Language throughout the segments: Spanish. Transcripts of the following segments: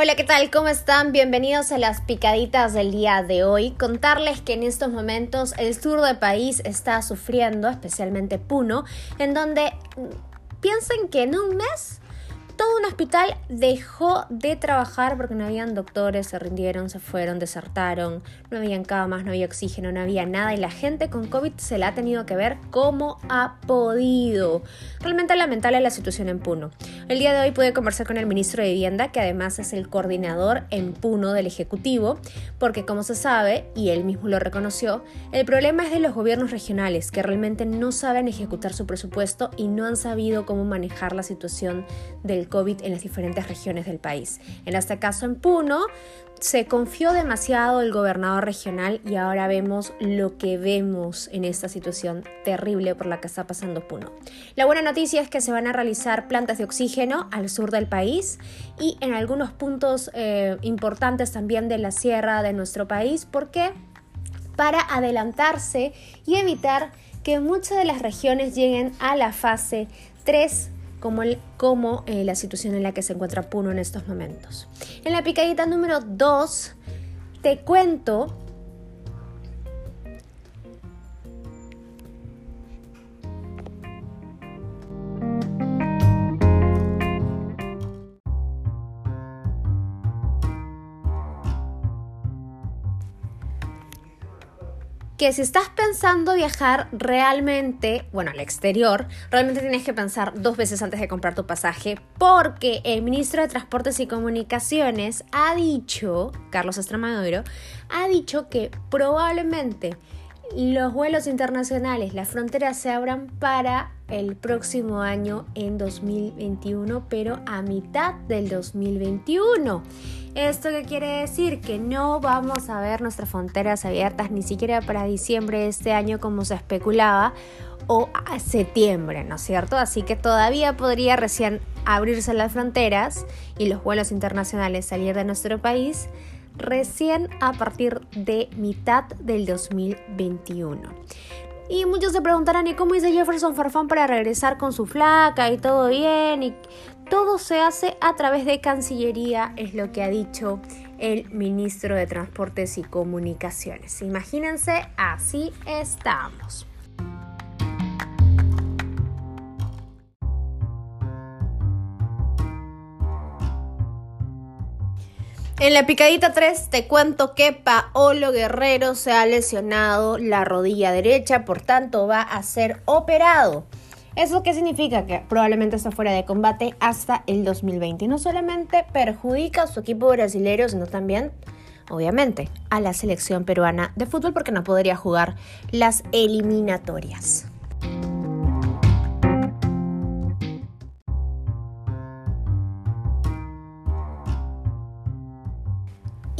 Hola, ¿qué tal? ¿Cómo están? Bienvenidos a las picaditas del día de hoy. Contarles que en estos momentos el sur del país está sufriendo, especialmente Puno, en donde piensen que en un mes todo un hospital dejó de trabajar porque no habían doctores, se rindieron, se fueron, desertaron, no habían camas, no había oxígeno, no había nada y la gente con COVID se la ha tenido que ver como ha podido. Realmente lamentable la situación en Puno. El día de hoy pude conversar con el ministro de Vivienda, que además es el coordinador en Puno del Ejecutivo, porque como se sabe, y él mismo lo reconoció, el problema es de los gobiernos regionales, que realmente no saben ejecutar su presupuesto y no han sabido cómo manejar la situación del COVID en las diferentes regiones del país. En este caso en Puno se confió demasiado el gobernador regional y ahora vemos lo que vemos en esta situación terrible por la que está pasando Puno. La buena noticia es que se van a realizar plantas de oxígeno al sur del país y en algunos puntos eh, importantes también de la sierra de nuestro país. ¿Por qué? Para adelantarse y evitar que muchas de las regiones lleguen a la fase 3 como, eh, la situación en la que se encuentra Puno en estos momentos. En la picadita número 2 te cuento que si estás pensando viajar realmente, bueno, al exterior, realmente tienes que pensar dos veces antes de comprar tu pasaje porque el ministro de Transportes y Comunicaciones ha dicho, Carlos Estramaduro, ha dicho que probablemente los vuelos internacionales, las fronteras se abran para el próximo año en 2021, pero a mitad del 2021. ¿Esto qué quiere decir? Que no vamos a ver nuestras fronteras abiertas ni siquiera para diciembre de este año como se especulaba o a septiembre, ¿no es cierto? Así que todavía podría recién abrirse las fronteras y los vuelos internacionales salir de nuestro país recién a partir de mitad del 2021. Y muchos se preguntarán, ¿y cómo dice Jefferson Farfán para regresar con su flaca y todo bien? Y todo se hace a través de Cancillería, es lo que ha dicho el ministro de Transportes y Comunicaciones. Imagínense, así estamos. En la picadita 3 te cuento que Paolo Guerrero se ha lesionado la rodilla derecha, por tanto va a ser operado. ¿Eso qué significa? Que probablemente está fuera de combate hasta el 2020. Y no solamente perjudica a su equipo brasileño, sino también, obviamente, a la selección peruana de fútbol porque no podría jugar las eliminatorias.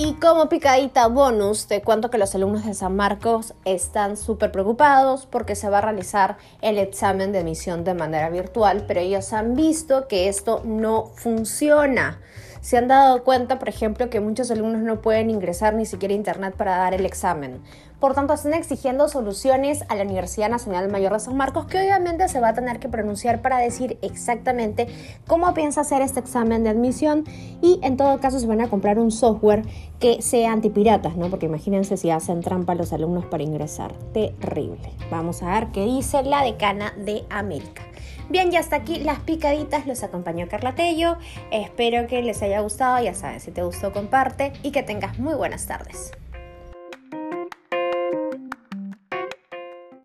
Y como picadita bonus, te cuento que los alumnos de San Marcos están súper preocupados porque se va a realizar el examen de admisión de manera virtual, pero ellos han visto que esto no funciona. Se han dado cuenta, por ejemplo, que muchos alumnos no pueden ingresar ni siquiera a internet para dar el examen. Por tanto, están exigiendo soluciones a la Universidad Nacional Mayor de San Marcos, que obviamente se va a tener que pronunciar para decir exactamente cómo piensa hacer este examen de admisión y en todo caso se van a comprar un software que sea antipiratas, ¿no? Porque imagínense si hacen trampa los alumnos para ingresar. Terrible. Vamos a ver qué dice la decana de América. Bien, ya hasta aquí las picaditas, los acompañó Carla Tello. Espero que les haya gustado, ya sabes, si te gustó comparte y que tengas muy buenas tardes.